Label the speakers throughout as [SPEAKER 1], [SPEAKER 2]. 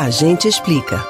[SPEAKER 1] A gente explica.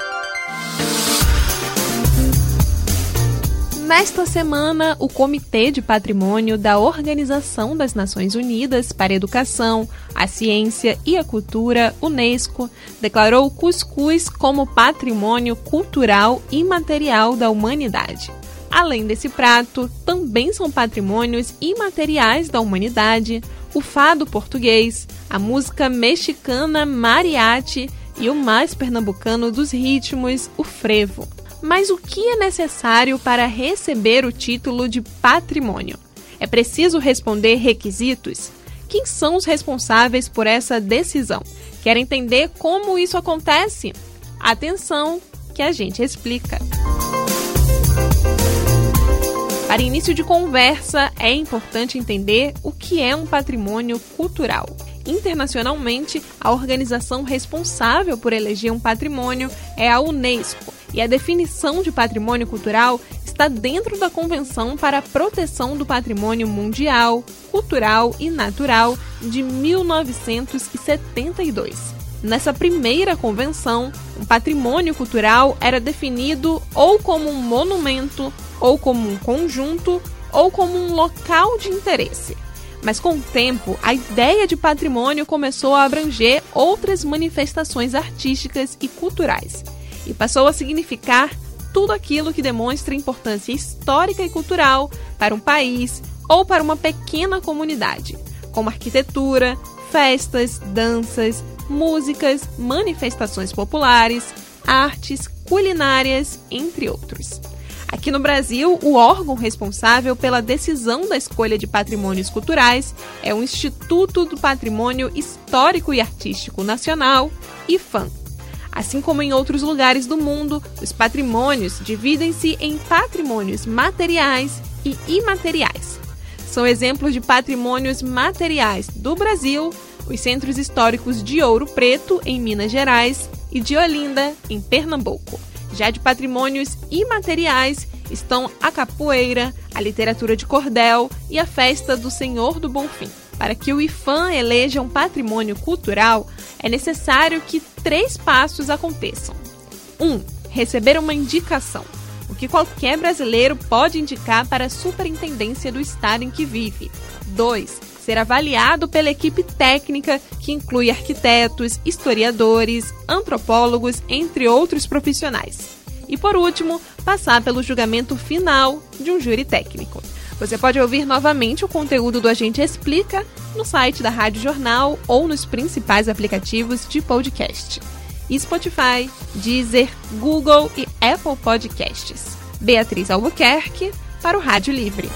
[SPEAKER 2] Nesta semana, o Comitê de Patrimônio da Organização das Nações Unidas para a Educação, a Ciência e a Cultura, Unesco, declarou o cuscuz como patrimônio cultural imaterial da humanidade. Além desse prato, também são patrimônios imateriais da humanidade o fado português, a música mexicana mariachi e o mais pernambucano dos ritmos, o frevo. Mas o que é necessário para receber o título de patrimônio? É preciso responder requisitos? Quem são os responsáveis por essa decisão? Quer entender como isso acontece? Atenção, que a gente explica. Para início de conversa, é importante entender o que é um patrimônio cultural. Internacionalmente, a organização responsável por eleger um patrimônio é a Unesco, e a definição de patrimônio cultural está dentro da Convenção para a Proteção do Patrimônio Mundial, Cultural e Natural de 1972. Nessa primeira convenção, um patrimônio cultural era definido ou como um monumento ou como um conjunto, ou como um local de interesse. Mas com o tempo, a ideia de patrimônio começou a abranger outras manifestações artísticas e culturais, e passou a significar tudo aquilo que demonstra importância histórica e cultural para um país ou para uma pequena comunidade, como arquitetura, festas, danças, músicas, manifestações populares, artes, culinárias, entre outros. Aqui no Brasil, o órgão responsável pela decisão da escolha de patrimônios culturais é o Instituto do Patrimônio Histórico e Artístico Nacional, IFAM. Assim como em outros lugares do mundo, os patrimônios dividem-se em patrimônios materiais e imateriais. São exemplos de patrimônios materiais do Brasil os centros históricos de Ouro Preto, em Minas Gerais, e de Olinda, em Pernambuco. Já de patrimônios imateriais estão a capoeira, a literatura de cordel e a festa do Senhor do Bonfim. Para que o IFAM eleja um patrimônio cultural, é necessário que três passos aconteçam. 1. Um, receber uma indicação, o que qualquer brasileiro pode indicar para a superintendência do estado em que vive. 2 ser avaliado pela equipe técnica, que inclui arquitetos, historiadores, antropólogos, entre outros profissionais. E por último, passar pelo julgamento final de um júri técnico. Você pode ouvir novamente o conteúdo do Agente Explica no site da Rádio Jornal ou nos principais aplicativos de podcast. Spotify, Deezer, Google e Apple Podcasts. Beatriz Albuquerque para o Rádio Livre.